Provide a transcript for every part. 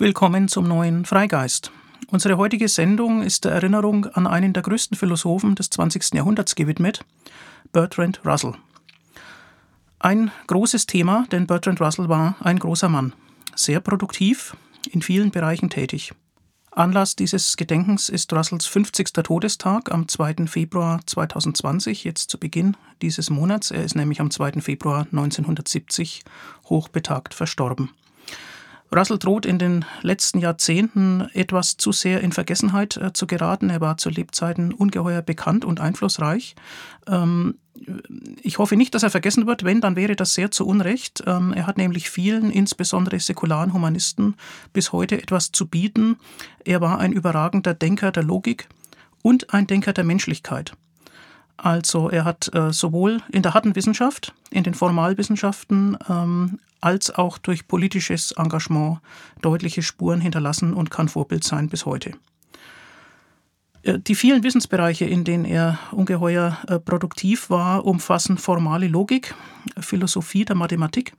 Willkommen zum neuen Freigeist. Unsere heutige Sendung ist der Erinnerung an einen der größten Philosophen des 20. Jahrhunderts gewidmet, Bertrand Russell. Ein großes Thema, denn Bertrand Russell war ein großer Mann, sehr produktiv, in vielen Bereichen tätig. Anlass dieses Gedenkens ist Russells 50. Todestag am 2. Februar 2020, jetzt zu Beginn dieses Monats. Er ist nämlich am 2. Februar 1970 hochbetagt verstorben. Russell droht in den letzten Jahrzehnten etwas zu sehr in Vergessenheit äh, zu geraten. Er war zu Lebzeiten ungeheuer bekannt und einflussreich. Ähm, ich hoffe nicht, dass er vergessen wird. Wenn, dann wäre das sehr zu Unrecht. Ähm, er hat nämlich vielen, insbesondere säkularen Humanisten, bis heute etwas zu bieten. Er war ein überragender Denker der Logik und ein Denker der Menschlichkeit. Also er hat äh, sowohl in der harten Wissenschaft, in den Formalwissenschaften, ähm, als auch durch politisches Engagement deutliche Spuren hinterlassen und kann Vorbild sein bis heute. Äh, die vielen Wissensbereiche, in denen er ungeheuer äh, produktiv war, umfassen formale Logik, Philosophie der Mathematik,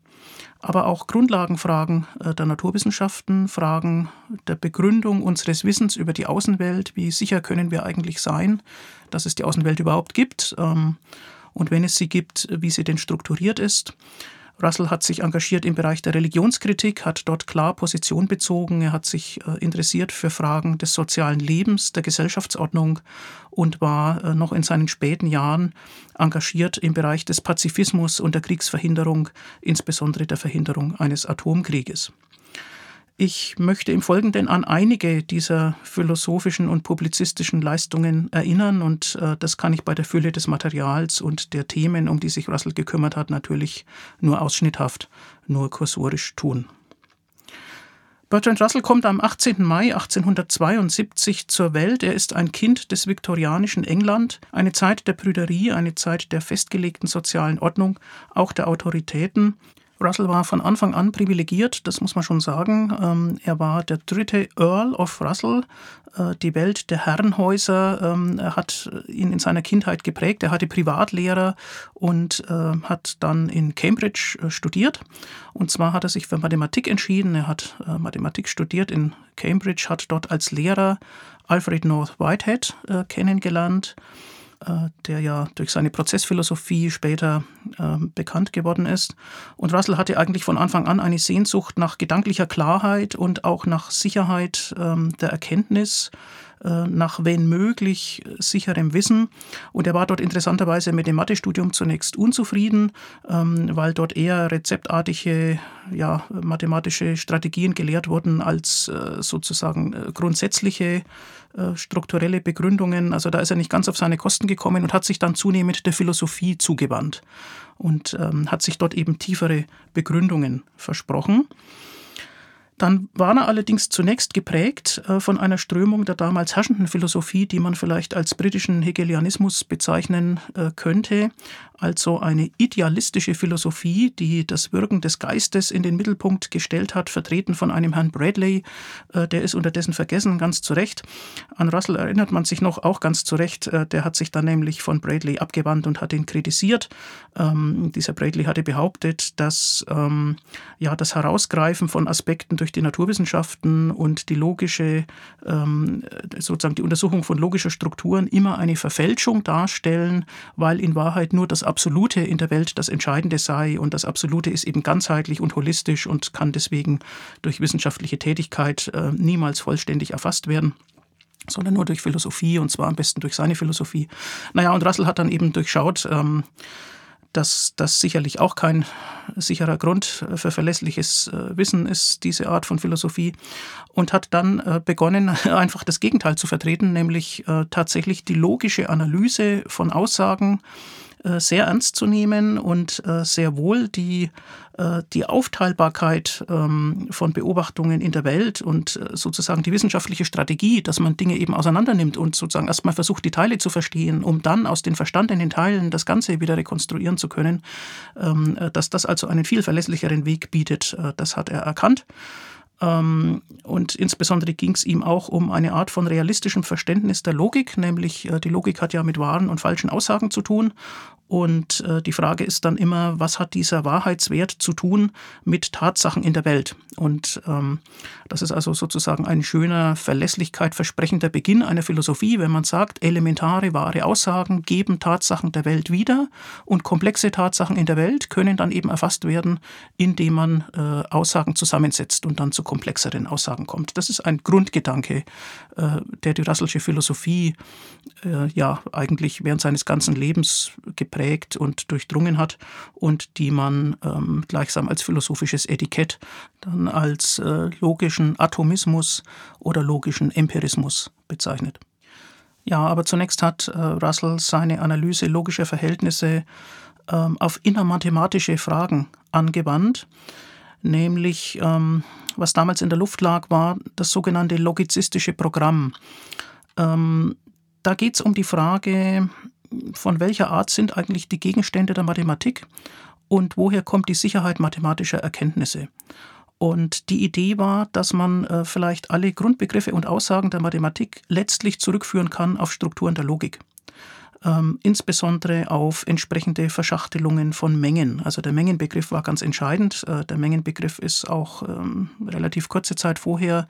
aber auch Grundlagenfragen äh, der Naturwissenschaften, Fragen der Begründung unseres Wissens über die Außenwelt, wie sicher können wir eigentlich sein, dass es die Außenwelt überhaupt gibt ähm, und wenn es sie gibt, wie sie denn strukturiert ist. Russell hat sich engagiert im Bereich der Religionskritik, hat dort klar Position bezogen. Er hat sich äh, interessiert für Fragen des sozialen Lebens, der Gesellschaftsordnung und war äh, noch in seinen späten Jahren engagiert im Bereich des Pazifismus und der Kriegsverhinderung, insbesondere der Verhinderung eines Atomkrieges. Ich möchte im Folgenden an einige dieser philosophischen und publizistischen Leistungen erinnern und äh, das kann ich bei der Fülle des Materials und der Themen, um die sich Russell gekümmert hat, natürlich nur ausschnitthaft, nur kursorisch tun. Bertrand Russell kommt am 18. Mai 1872 zur Welt. Er ist ein Kind des viktorianischen England, eine Zeit der Prüderie, eine Zeit der festgelegten sozialen Ordnung, auch der Autoritäten. Russell war von Anfang an privilegiert, das muss man schon sagen. Ähm, er war der dritte Earl of Russell. Äh, die Welt der Herrenhäuser ähm, hat ihn in seiner Kindheit geprägt. Er hatte Privatlehrer und äh, hat dann in Cambridge äh, studiert. Und zwar hat er sich für Mathematik entschieden. Er hat Mathematik studiert in Cambridge, hat dort als Lehrer Alfred North Whitehead kennengelernt der ja durch seine Prozessphilosophie später äh, bekannt geworden ist. Und Russell hatte eigentlich von Anfang an eine Sehnsucht nach gedanklicher Klarheit und auch nach Sicherheit ähm, der Erkenntnis äh, nach wenn möglich sicherem Wissen. Und er war dort interessanterweise mit dem Mathestudium zunächst unzufrieden, ähm, weil dort eher rezeptartige ja, mathematische Strategien gelehrt wurden als äh, sozusagen äh, grundsätzliche strukturelle Begründungen. Also da ist er nicht ganz auf seine Kosten gekommen und hat sich dann zunehmend der Philosophie zugewandt und ähm, hat sich dort eben tiefere Begründungen versprochen. Dann war er allerdings zunächst geprägt äh, von einer Strömung der damals herrschenden Philosophie, die man vielleicht als britischen Hegelianismus bezeichnen äh, könnte, also eine idealistische Philosophie, die das Wirken des Geistes in den Mittelpunkt gestellt hat, vertreten von einem Herrn Bradley, äh, der ist unterdessen vergessen, ganz zu Recht. An Russell erinnert man sich noch auch ganz zu Recht, der hat sich dann nämlich von Bradley abgewandt und hat ihn kritisiert. Ähm, dieser Bradley hatte behauptet, dass ähm, ja, das Herausgreifen von Aspekten durch durch die Naturwissenschaften und die logische, ähm, sozusagen die Untersuchung von logischer Strukturen immer eine Verfälschung darstellen, weil in Wahrheit nur das Absolute in der Welt das Entscheidende sei und das Absolute ist eben ganzheitlich und holistisch und kann deswegen durch wissenschaftliche Tätigkeit äh, niemals vollständig erfasst werden sondern nur durch Philosophie und zwar am besten durch seine Philosophie. Naja, und Russell hat dann eben durchschaut, ähm, dass das sicherlich auch kein sicherer Grund für verlässliches äh, Wissen ist, diese Art von Philosophie, und hat dann äh, begonnen, einfach das Gegenteil zu vertreten, nämlich äh, tatsächlich die logische Analyse von Aussagen sehr ernst zu nehmen und äh, sehr wohl die, äh, die Aufteilbarkeit ähm, von Beobachtungen in der Welt und sozusagen die wissenschaftliche Strategie, dass man Dinge eben auseinandernimmt und sozusagen erstmal versucht, die Teile zu verstehen, um dann aus den verstandenen Teilen das Ganze wieder rekonstruieren zu können, ähm, dass das also einen viel verlässlicheren Weg bietet, das hat er erkannt. Ähm, und insbesondere ging es ihm auch um eine Art von realistischem Verständnis der Logik, nämlich äh, die Logik hat ja mit wahren und falschen Aussagen zu tun. Und äh, die Frage ist dann immer, was hat dieser Wahrheitswert zu tun mit Tatsachen in der Welt? Und ähm, das ist also sozusagen ein schöner, Verlässlichkeit versprechender Beginn einer Philosophie, wenn man sagt, elementare, wahre Aussagen geben Tatsachen der Welt wieder und komplexe Tatsachen in der Welt können dann eben erfasst werden, indem man äh, Aussagen zusammensetzt und dann zu komplexeren Aussagen kommt. Das ist ein Grundgedanke, äh, der die Russellsche Philosophie äh, ja eigentlich während seines ganzen Lebens geprägt und durchdrungen hat und die man ähm, gleichsam als philosophisches Etikett dann als äh, logischen Atomismus oder logischen Empirismus bezeichnet. Ja, aber zunächst hat Russell seine Analyse logischer Verhältnisse ähm, auf innermathematische Fragen angewandt, nämlich ähm, was damals in der Luft lag, war das sogenannte logizistische Programm. Ähm, da geht es um die Frage, von welcher Art sind eigentlich die Gegenstände der Mathematik und woher kommt die Sicherheit mathematischer Erkenntnisse. Und die Idee war, dass man äh, vielleicht alle Grundbegriffe und Aussagen der Mathematik letztlich zurückführen kann auf Strukturen der Logik. Ähm, insbesondere auf entsprechende Verschachtelungen von Mengen. Also der Mengenbegriff war ganz entscheidend. Äh, der Mengenbegriff ist auch ähm, relativ kurze Zeit vorher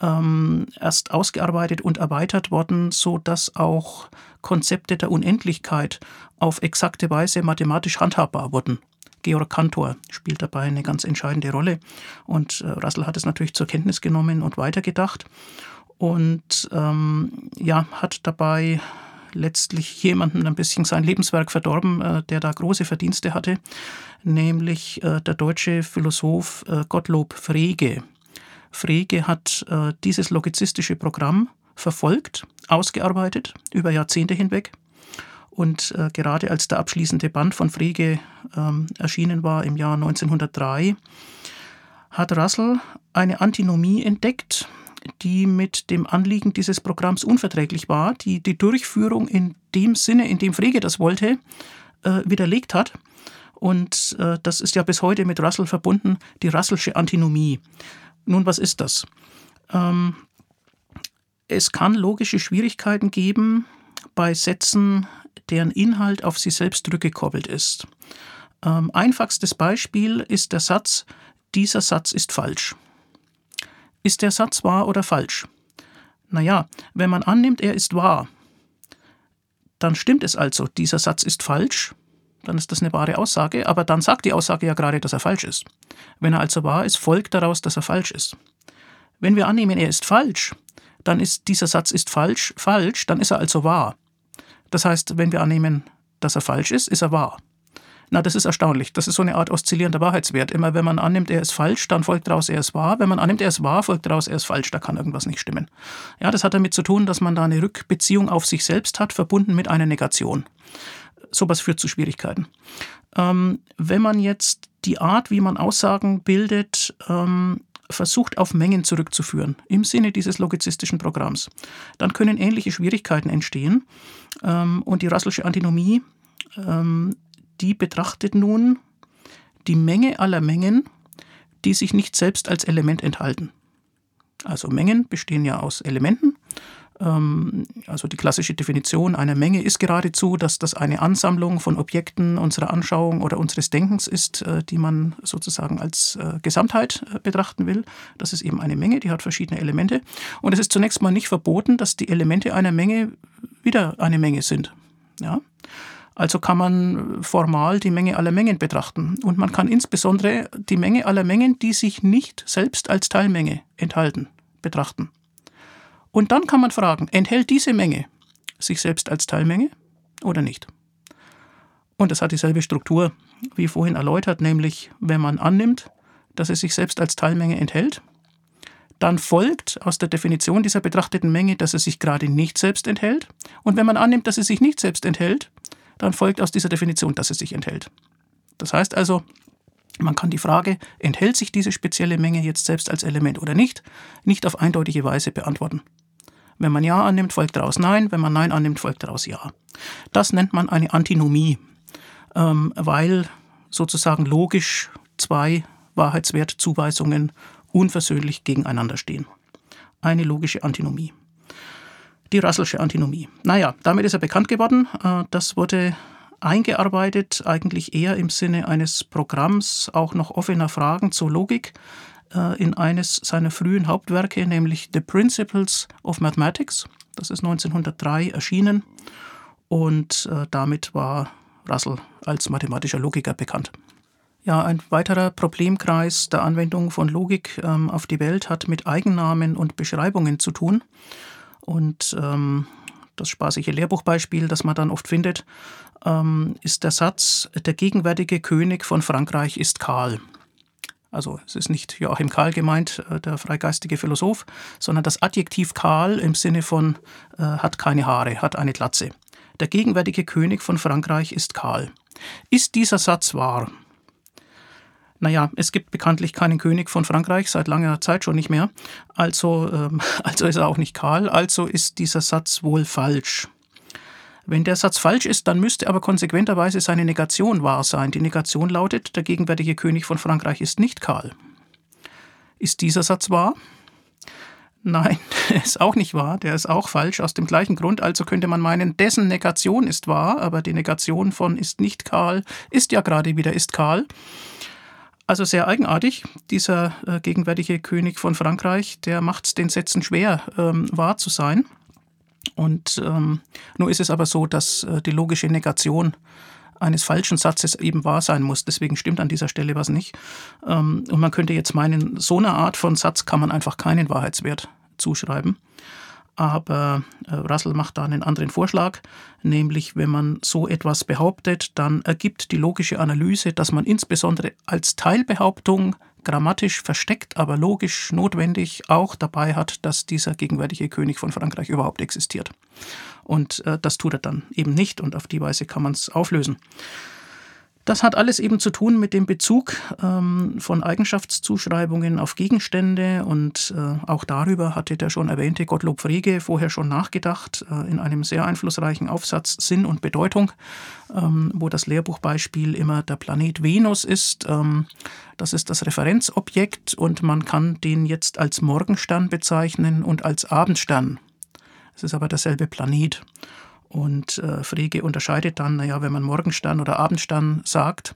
ähm, erst ausgearbeitet und erweitert worden, so dass auch Konzepte der Unendlichkeit auf exakte Weise mathematisch handhabbar wurden. Georg Cantor spielt dabei eine ganz entscheidende Rolle und äh, Russell hat es natürlich zur Kenntnis genommen und weitergedacht und ähm, ja, hat dabei letztlich jemanden ein bisschen sein Lebenswerk verdorben, äh, der da große Verdienste hatte, nämlich äh, der deutsche Philosoph äh, Gottlob Frege. Frege hat dieses logizistische Programm verfolgt, ausgearbeitet über Jahrzehnte hinweg. Und äh, gerade als der abschließende Band von Frege ähm, erschienen war im Jahr 1903, hat Russell eine Antinomie entdeckt, die mit dem Anliegen dieses Programms unverträglich war, die die Durchführung in dem Sinne, in dem Frege das wollte, äh, widerlegt hat. Und äh, das ist ja bis heute mit Russell verbunden, die Russellsche Antinomie. Nun, was ist das? Ähm, es kann logische Schwierigkeiten geben bei Sätzen, deren Inhalt auf sie selbst zurückgekoppelt ist. Ähm, einfachstes Beispiel ist der Satz, dieser Satz ist falsch. Ist der Satz wahr oder falsch? Naja, wenn man annimmt, er ist wahr, dann stimmt es also, dieser Satz ist falsch, dann ist das eine wahre Aussage, aber dann sagt die Aussage ja gerade, dass er falsch ist. Wenn er also wahr ist, folgt daraus, dass er falsch ist. Wenn wir annehmen, er ist falsch, dann ist dieser Satz ist falsch, falsch, dann ist er also wahr. Das heißt, wenn wir annehmen, dass er falsch ist, ist er wahr. Na, das ist erstaunlich. Das ist so eine Art oszillierender Wahrheitswert. Immer wenn man annimmt, er ist falsch, dann folgt daraus, er ist wahr. Wenn man annimmt, er ist wahr, folgt daraus, er ist falsch. Da kann irgendwas nicht stimmen. Ja, das hat damit zu tun, dass man da eine Rückbeziehung auf sich selbst hat, verbunden mit einer Negation. Sowas führt zu Schwierigkeiten. Ähm, wenn man jetzt die Art, wie man Aussagen bildet, ähm, versucht auf Mengen zurückzuführen, im Sinne dieses logizistischen Programms, dann können ähnliche Schwierigkeiten entstehen. Ähm, und die Russellsche Antinomie, ähm, die betrachtet nun die Menge aller Mengen, die sich nicht selbst als Element enthalten. Also Mengen bestehen ja aus Elementen ähm, also die klassische Definition einer Menge ist geradezu, dass das eine Ansammlung von Objekten unserer Anschauung oder unseres Denkens ist, äh, die man sozusagen als äh, Gesamtheit äh, betrachten will. Das ist eben eine Menge, die hat verschiedene Elemente. Und es ist zunächst mal nicht verboten, dass die Elemente einer Menge wieder eine Menge sind. Ja? Also kann man formal die Menge aller Mengen betrachten. Und man kann insbesondere die Menge aller Mengen, die sich nicht selbst als Teilmenge enthalten, betrachten. Und dann kann man fragen, enthält diese Menge sich selbst als Teilmenge oder nicht? Und es hat dieselbe Struktur wie vorhin erläutert, nämlich wenn man annimmt, dass es sich selbst als Teilmenge enthält, dann folgt aus der Definition dieser betrachteten Menge, dass es sich gerade nicht selbst enthält. Und wenn man annimmt, dass es sich nicht selbst enthält, dann folgt aus dieser Definition, dass es sich enthält. Das heißt also, man kann die Frage, enthält sich diese spezielle Menge jetzt selbst als Element oder nicht, nicht auf eindeutige Weise beantworten. Wenn man Ja annimmt, folgt daraus Nein, wenn man Nein annimmt, folgt daraus Ja. Das nennt man eine Antinomie, ähm, weil sozusagen logisch zwei Wahrheitswertzuweisungen unversöhnlich gegeneinander stehen. Eine logische Antinomie. Die Russellsche Antinomie. Naja, damit ist er bekannt geworden. Äh, das wurde eingearbeitet, eigentlich eher im Sinne eines Programms, auch noch offener Fragen zur Logik, äh, in eines seiner frühen Hauptwerke, nämlich The Principles of Mathematics. Das ist 1903 erschienen und äh, damit war Russell als mathematischer Logiker bekannt. Ja, ein weiterer Problemkreis der Anwendung von Logik ähm, auf die Welt hat mit Eigennamen und Beschreibungen zu tun. Und ähm, das spaßige Lehrbuchbeispiel, das man dann oft findet, ähm, ist der Satz, der gegenwärtige König von Frankreich ist Karl. Also es ist nicht Joachim Karl gemeint, äh, der freigeistige Philosoph, sondern das Adjektiv Karl im Sinne von äh, hat keine Haare, hat eine Glatze. Der gegenwärtige König von Frankreich ist Karl. Ist dieser Satz wahr? Naja, es gibt bekanntlich keinen König von Frankreich, seit langer Zeit schon nicht mehr. Also, ähm, also ist er auch nicht Karl, also ist dieser Satz wohl falsch. Wenn der Satz falsch ist, dann müsste aber konsequenterweise seine Negation wahr sein. Die Negation lautet, der gegenwärtige König von Frankreich ist nicht Karl. Ist dieser Satz wahr? Nein, der ist auch nicht wahr, der ist auch falsch, aus dem gleichen Grund. Also könnte man meinen, dessen Negation ist wahr, aber die Negation von ist nicht Karl ist ja gerade wieder ist Karl. Also sehr eigenartig, dieser äh, gegenwärtige König von Frankreich, der macht es den Sätzen schwer, ähm, wahr zu sein. Und ähm, nur ist es aber so, dass äh, die logische Negation eines falschen Satzes eben wahr sein muss. Deswegen stimmt an dieser Stelle was nicht. Ähm, und man könnte jetzt meinen, so eine Art von Satz kann man einfach keinen Wahrheitswert zuschreiben. Aber äh, Russell macht da einen anderen Vorschlag, nämlich wenn man so etwas behauptet, dann ergibt die logische Analyse, dass man insbesondere als Teilbehauptung grammatisch versteckt, aber logisch notwendig auch dabei hat, dass dieser gegenwärtige König von Frankreich überhaupt existiert. Und äh, das tut er dann eben nicht und auf die Weise kann man es auflösen. Das hat alles eben zu tun mit dem Bezug ähm, von Eigenschaftszuschreibungen auf Gegenstände und äh, auch darüber hatte der schon erwähnte Gottlob Frege vorher schon nachgedacht äh, in einem sehr einflussreichen Aufsatz Sinn und Bedeutung, ähm, wo das Lehrbuchbeispiel immer der Planet Venus ist. Ähm, das ist das Referenzobjekt und man kann den jetzt als Morgenstern bezeichnen und als Abendstern. Es ist aber derselbe Planet. Und äh, Frege unterscheidet dann, naja, wenn man Morgenstern oder Abendstern sagt,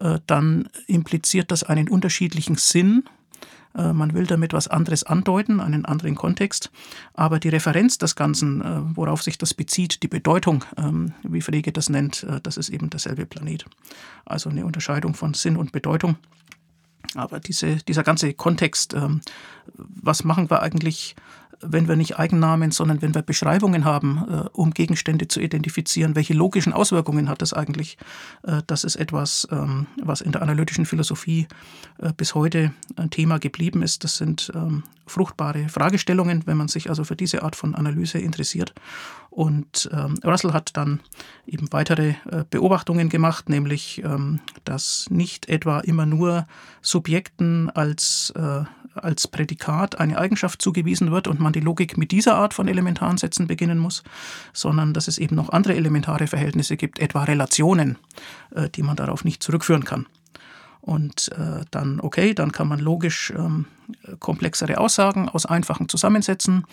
äh, dann impliziert das einen unterschiedlichen Sinn. Äh, man will damit was anderes andeuten, einen anderen Kontext. Aber die Referenz des Ganzen, äh, worauf sich das bezieht, die Bedeutung, ähm, wie Frege das nennt, äh, das ist eben derselbe Planet. Also eine Unterscheidung von Sinn und Bedeutung. Aber diese, dieser ganze Kontext, ähm, was machen wir eigentlich wenn wir nicht Eigennamen, sondern wenn wir Beschreibungen haben, äh, um Gegenstände zu identifizieren, welche logischen Auswirkungen hat das eigentlich? Äh, das ist etwas, ähm, was in der analytischen Philosophie äh, bis heute ein Thema geblieben ist. Das sind ähm, fruchtbare Fragestellungen, wenn man sich also für diese Art von Analyse interessiert. Und ähm, Russell hat dann eben weitere äh, Beobachtungen gemacht, nämlich, ähm, dass nicht etwa immer nur Subjekten als, äh, als Prädikat eine Eigenschaft zugewiesen wird und man die Logik mit dieser Art von elementaren Sätzen beginnen muss, sondern dass es eben noch andere elementare Verhältnisse gibt, etwa Relationen, äh, die man darauf nicht zurückführen kann. Und äh, dann, okay, dann kann man logisch ähm, komplexere Aussagen aus einfachen zusammensetzen.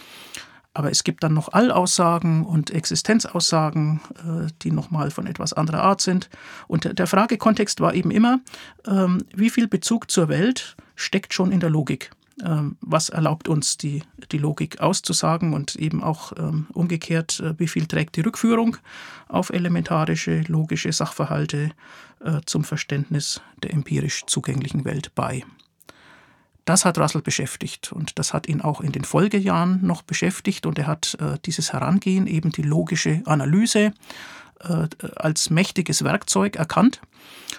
Aber es gibt dann noch Allaussagen und Existenzaussagen, äh, die nochmal von etwas anderer Art sind. Und der Fragekontext war eben immer, ähm, wie viel Bezug zur Welt steckt schon in der Logik? Ähm, was erlaubt uns, die, die Logik auszusagen und eben auch ähm, umgekehrt, äh, wie viel trägt die Rückführung auf elementarische logische Sachverhalte äh, zum Verständnis der empirisch zugänglichen Welt bei. Das hat Russell beschäftigt und das hat ihn auch in den Folgejahren noch beschäftigt und er hat äh, dieses Herangehen, eben die logische Analyse, als mächtiges Werkzeug erkannt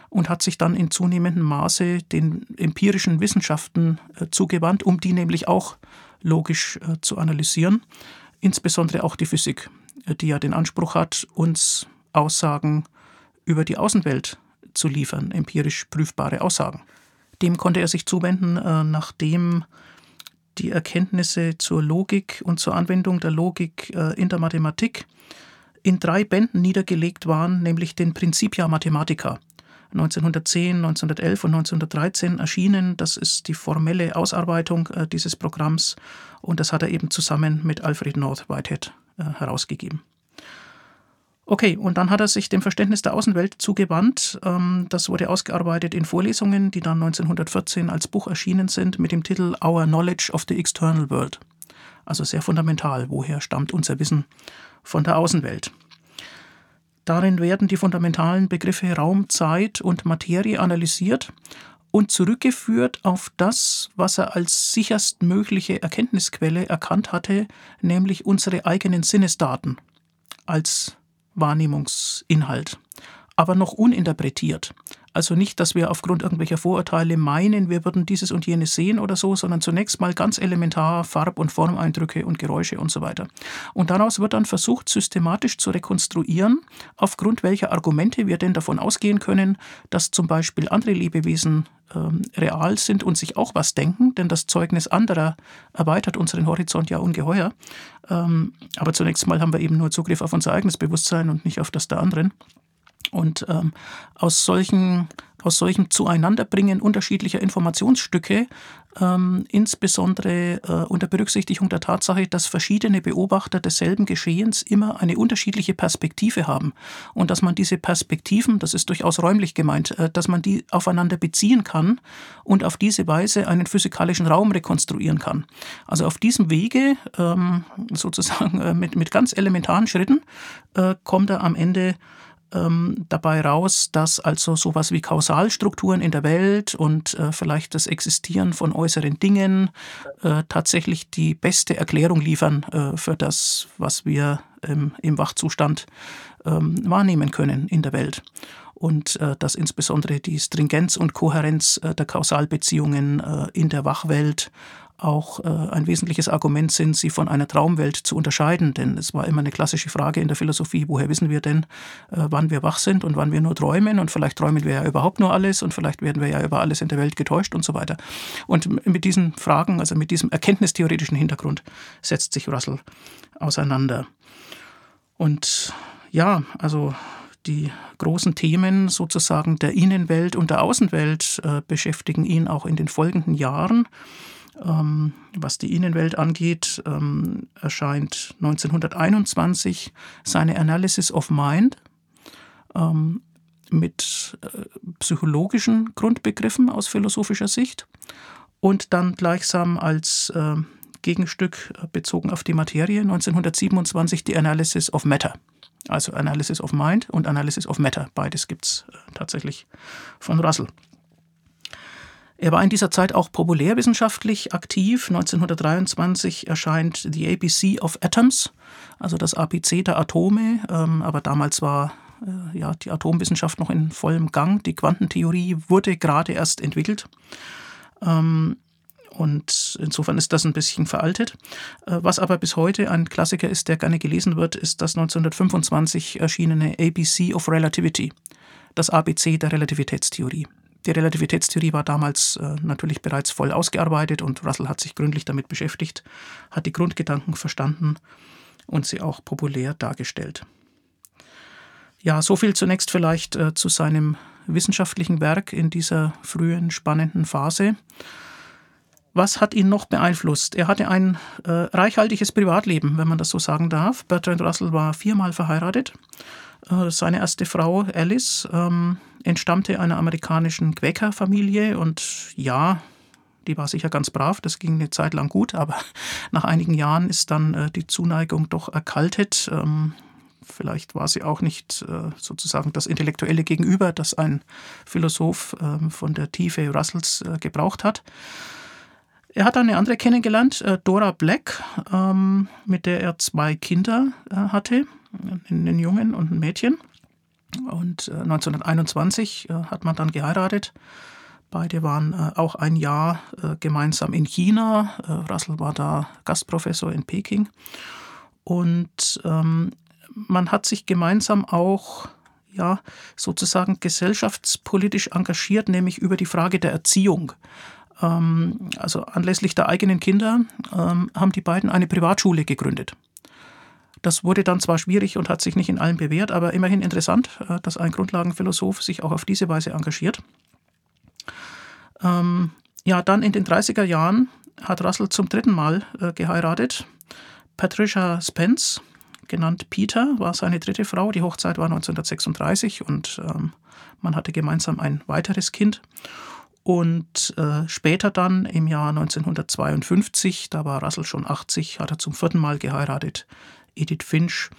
und hat sich dann in zunehmendem Maße den empirischen Wissenschaften äh, zugewandt, um die nämlich auch logisch äh, zu analysieren, insbesondere auch die Physik, äh, die ja den Anspruch hat, uns Aussagen über die Außenwelt zu liefern, empirisch prüfbare Aussagen. Dem konnte er sich zuwenden, äh, nachdem die Erkenntnisse zur Logik und zur Anwendung der Logik äh, in der Mathematik in drei Bänden niedergelegt waren, nämlich den Principia Mathematica. 1910, 1911 und 1913 erschienen. Das ist die formelle Ausarbeitung äh, dieses Programms und das hat er eben zusammen mit Alfred North Whitehead herausgegeben. Okay, und dann hat er sich dem Verständnis der Außenwelt zugewandt. Ähm, das wurde ausgearbeitet in Vorlesungen, die dann 1914 als Buch erschienen sind, mit dem Titel Our Knowledge of the External World. Also sehr fundamental, woher stammt unser Wissen von der Außenwelt. Darin werden die fundamentalen Begriffe Raum, Zeit und Materie analysiert und zurückgeführt auf das, was er als sicherstmögliche Erkenntnisquelle erkannt hatte, nämlich unsere eigenen Sinnesdaten als Wahrnehmungsinhalt, aber noch uninterpretiert. Also nicht, dass wir aufgrund irgendwelcher Vorurteile meinen, wir würden dieses und jenes sehen oder so, sondern zunächst mal ganz elementar Farb- und Formeindrücke und Geräusche und so weiter. Und daraus wird dann versucht, systematisch zu rekonstruieren, aufgrund welcher Argumente wir denn davon ausgehen können, dass zum Beispiel andere Lebewesen ähm, real sind und sich auch was denken, denn das Zeugnis anderer erweitert unseren Horizont ja ungeheuer. Ähm, aber zunächst mal haben wir eben nur Zugriff auf unser eigenes Bewusstsein und nicht auf das der anderen. Und ähm, aus solchen aus solchem Zueinanderbringen unterschiedlicher Informationsstücke, ähm, insbesondere äh, unter Berücksichtigung der Tatsache, dass verschiedene Beobachter desselben Geschehens immer eine unterschiedliche Perspektive haben und dass man diese Perspektiven, das ist durchaus räumlich gemeint, äh, dass man die aufeinander beziehen kann und auf diese Weise einen physikalischen Raum rekonstruieren kann. Also auf diesem Wege, ähm, sozusagen äh, mit, mit ganz elementaren Schritten, äh, kommt er am Ende ähm, dabei raus, dass also sowas wie Kausalstrukturen in der Welt und äh, vielleicht das Existieren von äußeren Dingen äh, tatsächlich die beste Erklärung liefern äh, für das, was wir ähm, im Wachzustand ähm, wahrnehmen können in der Welt. Und äh, dass insbesondere die Stringenz und Kohärenz äh, der Kausalbeziehungen äh, in der Wachwelt auch äh, ein wesentliches Argument sind, sie von einer Traumwelt zu unterscheiden. Denn es war immer eine klassische Frage in der Philosophie, woher wissen wir denn, äh, wann wir wach sind und wann wir nur träumen. Und vielleicht träumen wir ja überhaupt nur alles und vielleicht werden wir ja über alles in der Welt getäuscht und so weiter. Und mit diesen Fragen, also mit diesem erkenntnistheoretischen Hintergrund, setzt sich Russell auseinander. Und ja, also die großen Themen sozusagen der Innenwelt und der Außenwelt äh, beschäftigen ihn auch in den folgenden Jahren. Ähm, was die Innenwelt angeht, ähm, erscheint 1921 seine Analysis of Mind ähm, mit äh, psychologischen Grundbegriffen aus philosophischer Sicht und dann gleichsam als äh, Gegenstück äh, bezogen auf die Materie 1927 die Analysis of Matter. Also Analysis of Mind und Analysis of Matter. Beides gibt es tatsächlich von Russell. Er war in dieser Zeit auch populärwissenschaftlich aktiv. 1923 erscheint The ABC of Atoms, also das ABC der Atome. Ähm, aber damals war äh, ja, die Atomwissenschaft noch in vollem Gang. Die Quantentheorie wurde gerade erst entwickelt. Ähm, und insofern ist das ein bisschen veraltet. Äh, was aber bis heute ein Klassiker ist, der gerne gelesen wird, ist das 1925 erschienene ABC of Relativity, das ABC der Relativitätstheorie. Die Relativitätstheorie war damals äh, natürlich bereits voll ausgearbeitet und Russell hat sich gründlich damit beschäftigt, hat die Grundgedanken verstanden und sie auch populär dargestellt. Ja, so viel zunächst vielleicht äh, zu seinem wissenschaftlichen Werk in dieser frühen, spannenden Phase. Was hat ihn noch beeinflusst? Er hatte ein äh, reichhaltiges Privatleben, wenn man das so sagen darf. Bertrand Russell war viermal verheiratet. Äh, seine erste Frau, Alice, ähm, entstammte einer amerikanischen Quäkerfamilie und ja, die war sicher ganz brav, das ging eine Zeit lang gut, aber nach einigen Jahren ist dann äh, die Zuneigung doch erkaltet. Ähm, vielleicht war sie auch nicht äh, sozusagen das intellektuelle Gegenüber, das ein Philosoph äh, von der Tiefe Russells äh, gebraucht hat. Er hat eine andere kennengelernt, äh, Dora Black, ähm, mit der er zwei Kinder äh, hatte, einen Jungen und ein Mädchen. Und 1921 äh, äh, hat man dann geheiratet. Beide waren äh, auch ein Jahr gemeinsam in China. Russell war da Gastprofessor in Peking. Und ähm, man hat sich gemeinsam auch ja, sozusagen gesellschaftspolitisch engagiert, nämlich über die Frage der Erziehung. Ähm, also anlässlich der eigenen Kinder ähm, haben die beiden eine Privatschule gegründet. Das wurde dann zwar schwierig und hat sich nicht in allem bewährt, aber immerhin interessant, äh, dass ein Grundlagenphilosoph sich auch auf diese Weise engagiert. Ähm, ja, dann in den 30er Jahren hat Russell zum dritten Mal äh, geheiratet. Patricia Spence, genannt Peter, war seine dritte Frau. Die Hochzeit war 1936 und ähm, man hatte gemeinsam ein weiteres Kind. Und äh, später dann im Jahr 1952, da war Russell schon 80, hat er zum vierten Mal geheiratet, Edith Finch,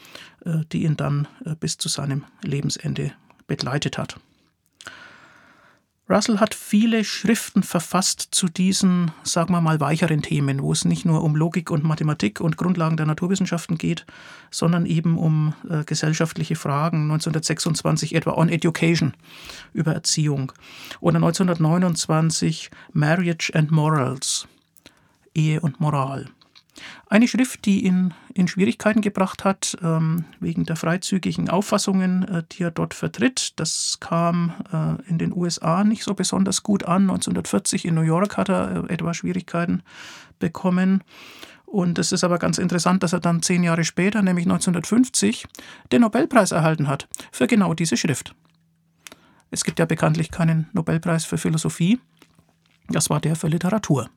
äh, die ihn dann äh, bis zu seinem Lebensende begleitet hat. Russell hat viele Schriften verfasst zu diesen, sagen wir mal, weicheren Themen, wo es nicht nur um Logik und Mathematik und Grundlagen der Naturwissenschaften geht, sondern eben um äh, gesellschaftliche Fragen. 1926 etwa On Education über Erziehung oder 1929 Marriage and Morals, Ehe und Moral. Eine Schrift, die ihn in Schwierigkeiten gebracht hat, ähm, wegen der freizügigen Auffassungen, äh, die er dort vertritt. Das kam äh, in den USA nicht so besonders gut an. 1940 in New York hat er äh, etwa Schwierigkeiten bekommen. Und es ist aber ganz interessant, dass er dann zehn Jahre später, nämlich 1950, den Nobelpreis erhalten hat für genau diese Schrift. Es gibt ja bekanntlich keinen Nobelpreis für Philosophie. Das war der für Literatur.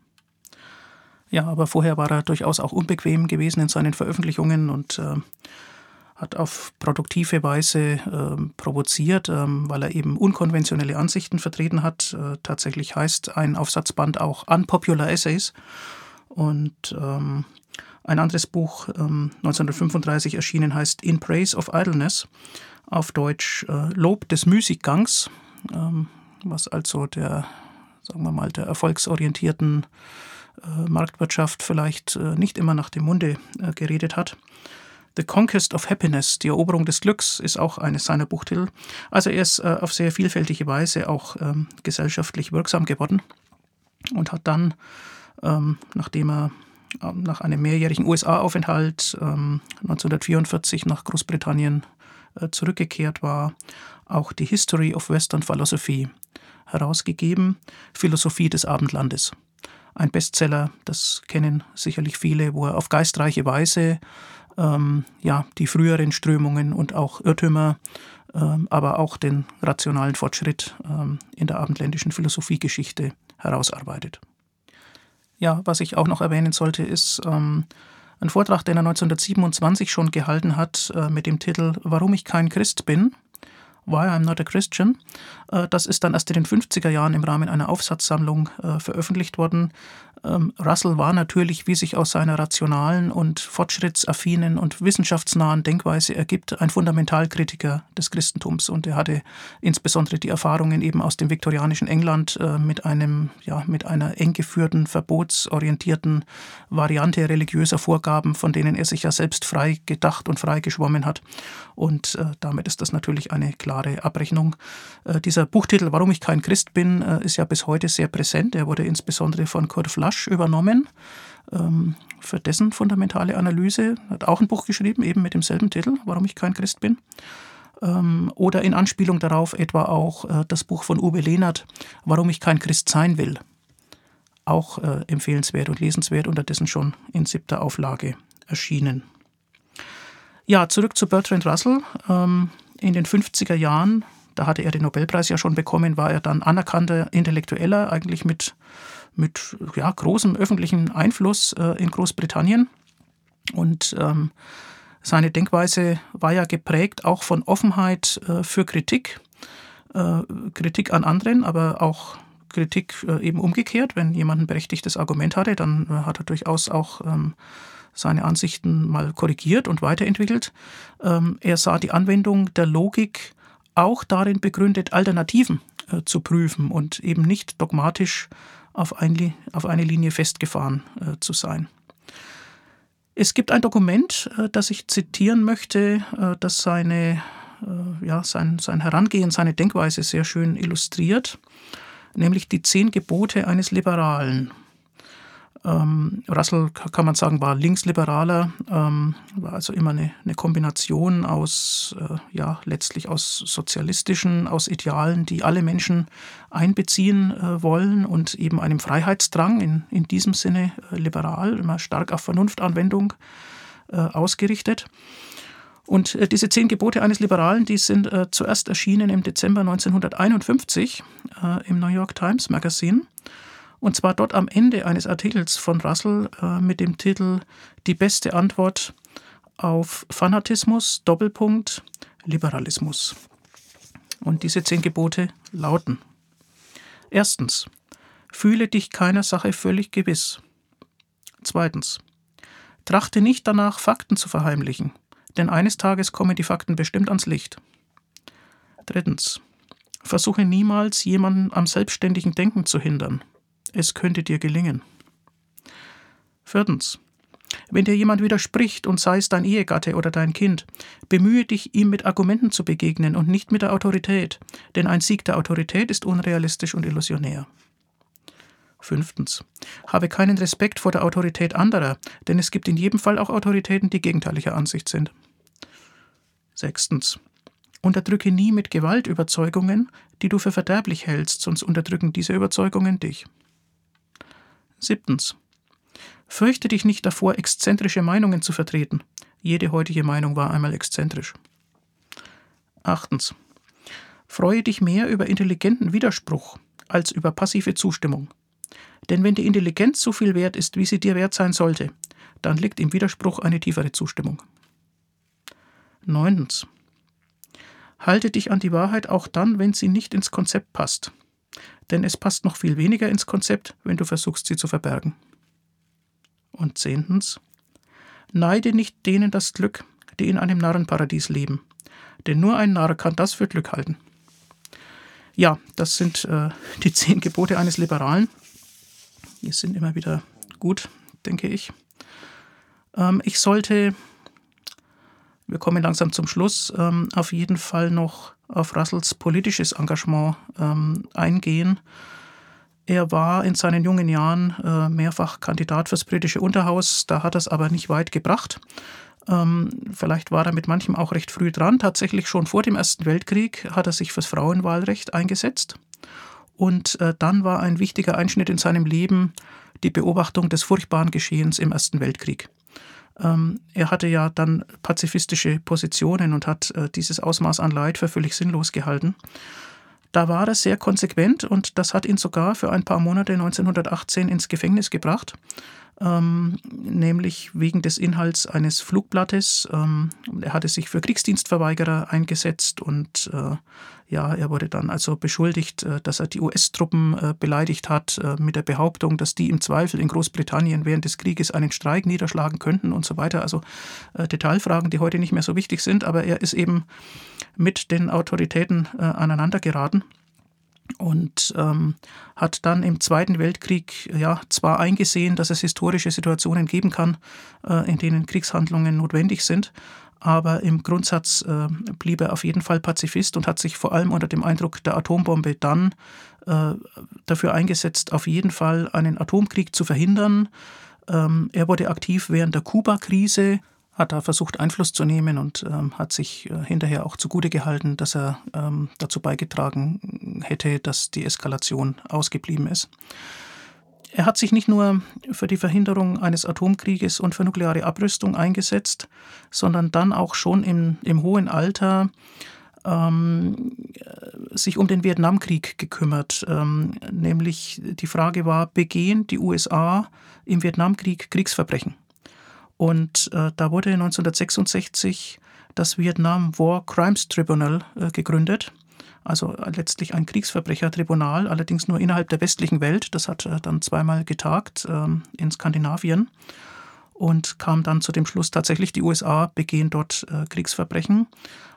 Ja, aber vorher war er durchaus auch unbequem gewesen in seinen Veröffentlichungen und äh, hat auf produktive Weise äh, provoziert, äh, weil er eben unkonventionelle Ansichten vertreten hat. Äh, tatsächlich heißt ein Aufsatzband auch Unpopular Essays. Und ähm, ein anderes Buch, 1935 ähm, erschienen, heißt In Praise of Idleness, auf Deutsch äh, Lob des Müßiggangs, ähm, was also der, sagen wir mal, der erfolgsorientierten Marktwirtschaft vielleicht äh, nicht immer nach dem Munde äh, geredet hat. The Conquest of Happiness, die Eroberung des Glücks, ist auch eines seiner Buchtitel. Also er ist auf sehr vielfältige Weise auch ähm, gesellschaftlich wirksam geworden und hat dann, ähm, nachdem er ähm, nach einem mehrjährigen USA-Aufenthalt 1944 nach Großbritannien zurückgekehrt war, auch die History of Western Philosophy herausgegeben, Philosophie des Abendlandes ein Bestseller, das kennen sicherlich viele, wo er auf geistreiche Weise ähm, ja, die früheren Strömungen und auch Irrtümer, ähm, aber auch den rationalen Fortschritt ähm, in der abendländischen Philosophiegeschichte herausarbeitet. Ja, was ich auch noch erwähnen sollte, ist ähm, ein Vortrag, den er 1927 schon gehalten hat, äh, mit dem Titel Warum ich kein Christ bin Why I'm Not a Christian. Äh, das ist dann erst in den 50er Jahren im Rahmen einer Aufsatzsammlung äh, veröffentlicht worden. Ähm, Russell war natürlich, wie sich aus seiner rationalen und fortschrittsaffinen und wissenschaftsnahen Denkweise ergibt, ein Fundamentalkritiker des Christentums. Und er hatte insbesondere die Erfahrungen eben aus dem viktorianischen England äh, mit einem, ja, mit einer eng geführten, verbotsorientierten Variante religiöser Vorgaben, von denen er sich ja selbst frei gedacht und frei geschwommen hat. Und äh, damit ist das natürlich eine klare Abrechnung. Äh, dieser Buchtitel Warum ich kein Christ bin, äh, ist ja bis heute sehr präsent. Er wurde insbesondere von Kurt Flasch Lasch übernommen für dessen fundamentale Analyse. Hat auch ein Buch geschrieben, eben mit demselben Titel, Warum ich kein Christ bin. Oder in Anspielung darauf etwa auch das Buch von Uwe Lehnert, Warum ich kein Christ sein will. Auch empfehlenswert und lesenswert, unterdessen schon in siebter Auflage erschienen. Ja, zurück zu Bertrand Russell. In den 50er Jahren, da hatte er den Nobelpreis ja schon bekommen, war er dann anerkannter Intellektueller, eigentlich mit mit ja, großem öffentlichen Einfluss äh, in Großbritannien. Und ähm, seine Denkweise war ja geprägt auch von Offenheit äh, für Kritik, äh, Kritik an anderen, aber auch Kritik äh, eben umgekehrt. Wenn jemand ein berechtigtes Argument hatte, dann äh, hat er durchaus auch ähm, seine Ansichten mal korrigiert und weiterentwickelt. Ähm, er sah die Anwendung der Logik auch darin begründet, Alternativen äh, zu prüfen und eben nicht dogmatisch auf, ein, auf eine Linie festgefahren äh, zu sein. Es gibt ein Dokument, äh, das ich zitieren möchte, äh, das seine, äh, ja, sein, sein Herangehen, seine Denkweise sehr schön illustriert, nämlich die zehn Gebote eines Liberalen. Ähm, Russell, kann man sagen, war Linksliberaler, ähm, war also immer eine, eine Kombination aus, äh, ja, letztlich aus sozialistischen, aus Idealen, die alle Menschen einbeziehen äh, wollen und eben einem Freiheitsdrang, in, in diesem Sinne äh, liberal, immer stark auf Vernunftanwendung äh, ausgerichtet. Und äh, diese zehn Gebote eines Liberalen, die sind äh, zuerst erschienen im Dezember 1951 im New York Times Magazine. Und zwar dort am Ende eines Artikels von Russell äh, mit dem Titel Die beste Antwort auf Fanatismus, Doppelpunkt, Liberalismus. Und diese zehn Gebote lauten. Erstens, fühle dich keiner Sache völlig gewiss. Zweitens, trachte nicht danach, Fakten zu verheimlichen, denn eines Tages kommen die Fakten bestimmt ans Licht. Drittens, versuche niemals jemanden am selbstständigen Denken zu hindern. Es könnte dir gelingen. Viertens, wenn dir jemand widerspricht und sei es dein Ehegatte oder dein Kind, bemühe dich, ihm mit Argumenten zu begegnen und nicht mit der Autorität, denn ein Sieg der Autorität ist unrealistisch und illusionär. Fünftens. Habe keinen Respekt vor der Autorität anderer, denn es gibt in jedem Fall auch Autoritäten, die gegenteilicher Ansicht sind. Sechstens. Unterdrücke nie mit Gewalt Überzeugungen, die du für verderblich hältst, sonst unterdrücken diese Überzeugungen dich. Siebtens. Fürchte dich nicht davor, exzentrische Meinungen zu vertreten. Jede heutige Meinung war einmal exzentrisch. Achtens. Freue dich mehr über intelligenten Widerspruch als über passive Zustimmung. Denn wenn die Intelligenz so viel wert ist, wie sie dir wert sein sollte, dann liegt im Widerspruch eine tiefere Zustimmung. Neuntens. Halte dich an die Wahrheit auch dann, wenn sie nicht ins Konzept passt. Denn es passt noch viel weniger ins Konzept, wenn du versuchst, sie zu verbergen. Und zehntens, neide nicht denen das Glück, die in einem Narrenparadies leben, denn nur ein Narr kann das für Glück halten. Ja, das sind äh, die zehn Gebote eines Liberalen. Die sind immer wieder gut, denke ich. Ähm, ich sollte, wir kommen langsam zum Schluss, ähm, auf jeden Fall noch auf Russells politisches Engagement ähm, eingehen. Er war in seinen jungen Jahren äh, mehrfach Kandidat fürs britische Unterhaus, da hat er es aber nicht weit gebracht. Ähm, vielleicht war er mit manchem auch recht früh dran. Tatsächlich schon vor dem Ersten Weltkrieg hat er sich fürs Frauenwahlrecht eingesetzt. Und äh, dann war ein wichtiger Einschnitt in seinem Leben die Beobachtung des furchtbaren Geschehens im Ersten Weltkrieg. Ähm, er hatte ja dann pazifistische Positionen und hat äh, dieses Ausmaß an Leid für völlig sinnlos gehalten. Da war er sehr konsequent und das hat ihn sogar für ein paar Monate 1918 ins Gefängnis gebracht, ähm, nämlich wegen des Inhalts eines Flugblattes. Ähm, er hatte sich für Kriegsdienstverweigerer eingesetzt und äh, ja, er wurde dann also beschuldigt, äh, dass er die US-Truppen äh, beleidigt hat äh, mit der Behauptung, dass die im Zweifel in Großbritannien während des Krieges einen Streik niederschlagen könnten und so weiter. Also Detailfragen, die heute nicht mehr so wichtig sind, aber er ist eben mit den Autoritäten aneinander geraten und ähm, hat dann im Zweiten Weltkrieg ja zwar eingesehen, dass es historische Situationen geben kann, äh, in denen Kriegshandlungen notwendig sind, aber im Grundsatz äh, blieb er auf jeden Fall Pazifist und hat sich vor allem unter dem Eindruck der Atombombe dann äh, dafür eingesetzt, auf jeden Fall einen Atomkrieg zu verhindern. Ähm, er wurde aktiv während der Kuba-Krise, hat da versucht Einfluss zu nehmen und ähm, hat sich äh, hinterher auch zugute gehalten, dass er ähm, dazu beigetragen hätte, dass die Eskalation ausgeblieben ist. Er hat sich nicht nur für die Verhinderung eines Atomkrieges und für nukleare Abrüstung eingesetzt, sondern dann auch schon im, im hohen Alter ähm, sich um den Vietnamkrieg gekümmert. Ähm, nämlich die Frage war, begehen die USA im Vietnamkrieg Kriegsverbrechen? Und äh, da wurde 1966 das Vietnam War Crimes Tribunal äh, gegründet also letztlich ein Kriegsverbrechertribunal, allerdings nur innerhalb der westlichen Welt. Das hat äh, dann zweimal getagt ähm, in Skandinavien und kam dann zu dem Schluss, tatsächlich die USA begehen dort äh, Kriegsverbrechen.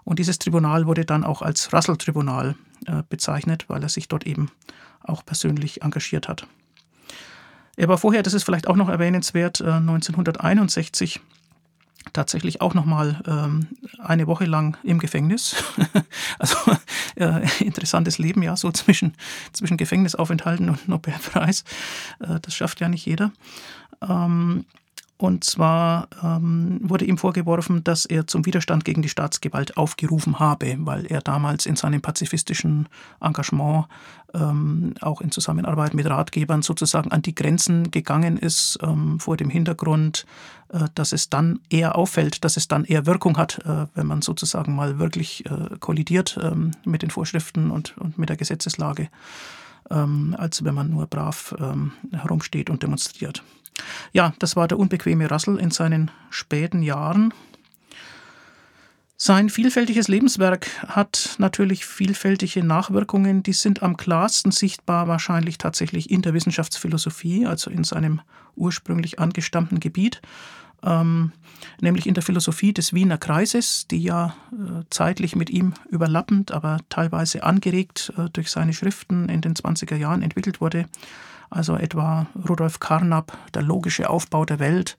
Und dieses Tribunal wurde dann auch als Russell-Tribunal äh, bezeichnet, weil er sich dort eben auch persönlich engagiert hat. Er war vorher, das ist vielleicht auch noch erwähnenswert, 1961 tatsächlich auch nochmal ähm, eine Woche lang im Gefängnis. also äh, interessantes Leben, ja, so zwischen, zwischen Gefängnisaufenthalten und Nobelpreis. Äh, das schafft ja nicht jeder. Ähm, und zwar ähm, wurde ihm vorgeworfen, dass er zum Widerstand gegen die Staatsgewalt aufgerufen habe, weil er damals in seinem pazifistischen Engagement ähm, auch in Zusammenarbeit mit Ratgebern sozusagen an die Grenzen gegangen ist, ähm, vor dem Hintergrund, äh, dass es dann eher auffällt, dass es dann eher Wirkung hat, äh, wenn man sozusagen mal wirklich äh, kollidiert ähm, mit den Vorschriften und, und mit der Gesetzeslage, ähm, als wenn man nur brav ähm, herumsteht und demonstriert. Ja, das war der unbequeme Russell in seinen späten Jahren. Sein vielfältiges Lebenswerk hat natürlich vielfältige Nachwirkungen, die sind am klarsten sichtbar wahrscheinlich tatsächlich in der Wissenschaftsphilosophie, also in seinem ursprünglich angestammten Gebiet, ähm, nämlich in der Philosophie des Wiener Kreises, die ja äh, zeitlich mit ihm überlappend, aber teilweise angeregt äh, durch seine Schriften in den 20er Jahren entwickelt wurde. Also etwa Rudolf Carnap, der logische Aufbau der Welt,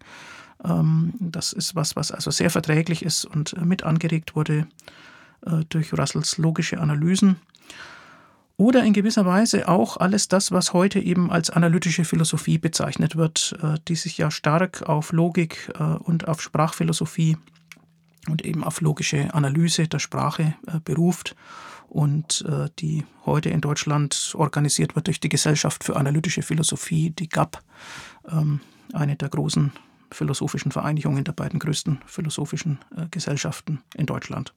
ähm, das ist was, was also sehr verträglich ist und äh, mit angeregt wurde äh, durch Russells logische Analysen. Oder in gewisser Weise auch alles das, was heute eben als analytische Philosophie bezeichnet wird, äh, die sich ja stark auf Logik und auf Sprachphilosophie und eben auf logische Analyse der Sprache beruft und die heute in Deutschland organisiert wird durch die Gesellschaft für analytische Philosophie, die GAP, ähm, eine der großen philosophischen Vereinigungen der beiden größten philosophischen äh, Gesellschaften in Deutschland.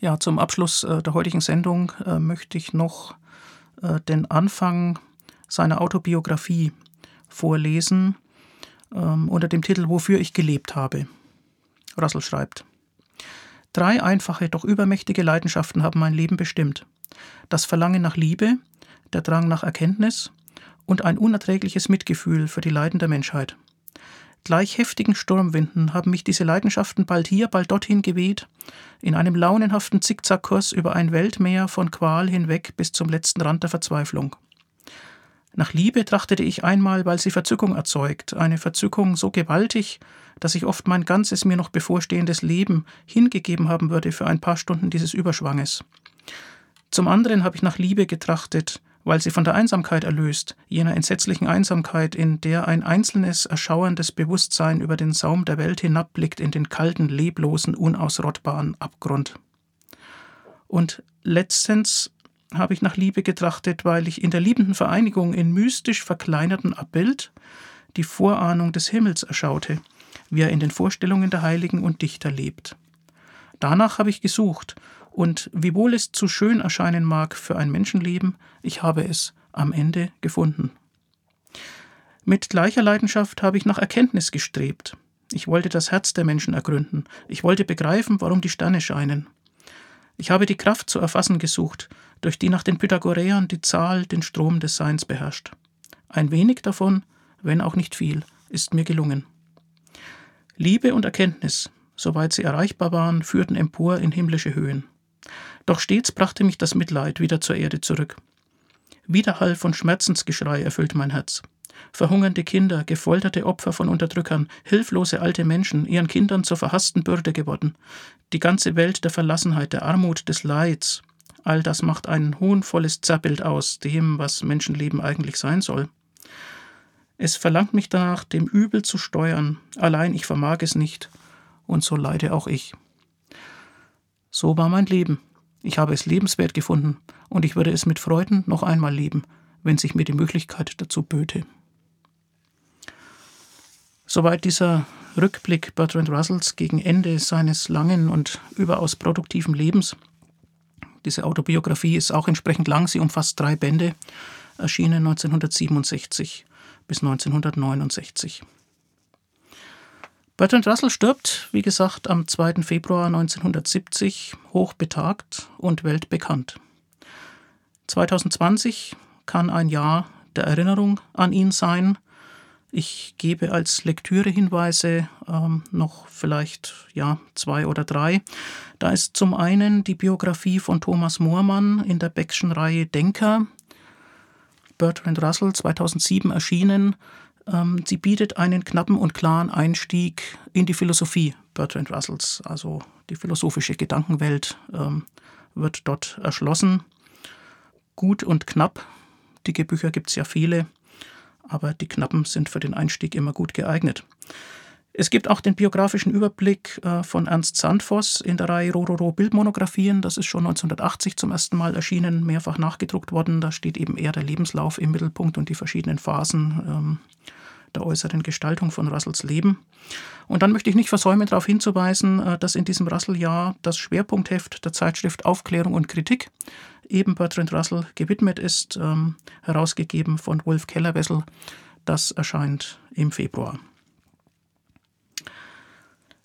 Ja, zum Abschluss äh, der heutigen Sendung äh, möchte ich noch äh, den Anfang seiner Autobiografie vorlesen ähm, unter dem Titel Wofür ich gelebt habe. Russell schreibt Drei einfache, doch übermächtige Leidenschaften haben mein Leben bestimmt. Das Verlangen nach Liebe, der Drang nach Erkenntnis und ein unerträgliches Mitgefühl für die Leiden der Menschheit. Gleich heftigen Sturmwinden haben mich diese Leidenschaften bald hier, bald dorthin geweht, in einem launenhaften Zickzackkurs über ein Weltmeer von Qual hinweg bis zum letzten Rand der Verzweiflung. Nach Liebe trachtete ich einmal, weil sie Verzückung erzeugt, eine Verzückung so gewaltig, dass ich oft mein ganzes mir noch bevorstehendes Leben hingegeben haben würde für ein paar Stunden dieses Überschwanges. Zum anderen habe ich nach Liebe getrachtet, weil sie von der Einsamkeit erlöst, jener entsetzlichen Einsamkeit, in der ein einzelnes, erschauerndes Bewusstsein über den Saum der Welt hinabblickt in den kalten, leblosen, unausrottbaren Abgrund. Und letztens habe ich nach Liebe getrachtet, weil ich in der liebenden Vereinigung in mystisch verkleinertem Abbild die Vorahnung des Himmels erschaute, wie er in den Vorstellungen der Heiligen und Dichter lebt. Danach habe ich gesucht und wiewohl es zu schön erscheinen mag für ein Menschenleben, ich habe es am Ende gefunden. Mit gleicher Leidenschaft habe ich nach Erkenntnis gestrebt. Ich wollte das Herz der Menschen ergründen. Ich wollte begreifen, warum die Sterne scheinen. Ich habe die Kraft zu erfassen gesucht, durch die nach den Pythagoreern die Zahl den Strom des Seins beherrscht. Ein wenig davon, wenn auch nicht viel, ist mir gelungen. Liebe und Erkenntnis, soweit sie erreichbar waren, führten empor in himmlische Höhen. Doch stets brachte mich das Mitleid wieder zur Erde zurück. Widerhall von Schmerzensgeschrei erfüllt mein Herz. Verhungernde Kinder, gefolterte Opfer von Unterdrückern, hilflose alte Menschen, ihren Kindern zur verhassten Bürde geworden. Die ganze Welt der Verlassenheit, der Armut, des Leids. All das macht ein hohnvolles Zerrbild aus dem, was Menschenleben eigentlich sein soll. Es verlangt mich danach, dem Übel zu steuern, allein ich vermag es nicht, und so leide auch ich. So war mein Leben. Ich habe es lebenswert gefunden und ich würde es mit Freuden noch einmal leben, wenn sich mir die Möglichkeit dazu böte. Soweit dieser Rückblick Bertrand Russells gegen Ende seines langen und überaus produktiven Lebens. Diese Autobiografie ist auch entsprechend lang, sie umfasst drei Bände, erschienen 1967 bis 1969. Bertrand Russell stirbt, wie gesagt, am 2. Februar 1970, hochbetagt und weltbekannt. 2020 kann ein Jahr der Erinnerung an ihn sein. Ich gebe als Lektürehinweise ähm, noch vielleicht ja, zwei oder drei. Da ist zum einen die Biografie von Thomas Moormann in der Beckschen Reihe Denker. Bertrand Russell 2007 erschienen, ähm, sie bietet einen knappen und klaren Einstieg in die Philosophie Bertrand Russells. Also die philosophische Gedankenwelt ähm, wird dort erschlossen. Gut und knapp. Dicke Bücher gibt es ja viele, aber die knappen sind für den Einstieg immer gut geeignet. Es gibt auch den biografischen Überblick äh, von Ernst Sandvoss in der Reihe Rororo Bildmonographien. Das ist schon 1980 zum ersten Mal erschienen, mehrfach nachgedruckt worden. Da steht eben eher der Lebenslauf im Mittelpunkt und die verschiedenen Phasen ähm, der äußeren Gestaltung von Russells Leben. Und dann möchte ich nicht versäumen, darauf hinzuweisen, äh, dass in diesem Russell-Jahr das Schwerpunktheft der Zeitschrift Aufklärung und Kritik eben Bertrand Russell gewidmet ist, ähm, herausgegeben von Wolf Kellerwessel. Das erscheint im Februar.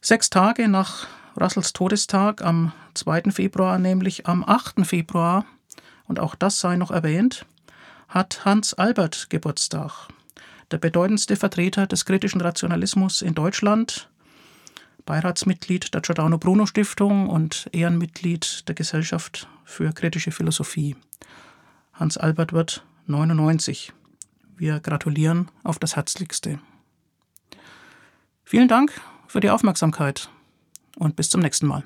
Sechs Tage nach Russells Todestag am 2. Februar, nämlich am 8. Februar, und auch das sei noch erwähnt, hat Hans Albert Geburtstag, der bedeutendste Vertreter des kritischen Rationalismus in Deutschland, Beiratsmitglied der Giordano Bruno Stiftung und Ehrenmitglied der Gesellschaft für kritische Philosophie. Hans Albert wird 99. Wir gratulieren auf das Herzlichste. Vielen Dank für die Aufmerksamkeit und bis zum nächsten Mal.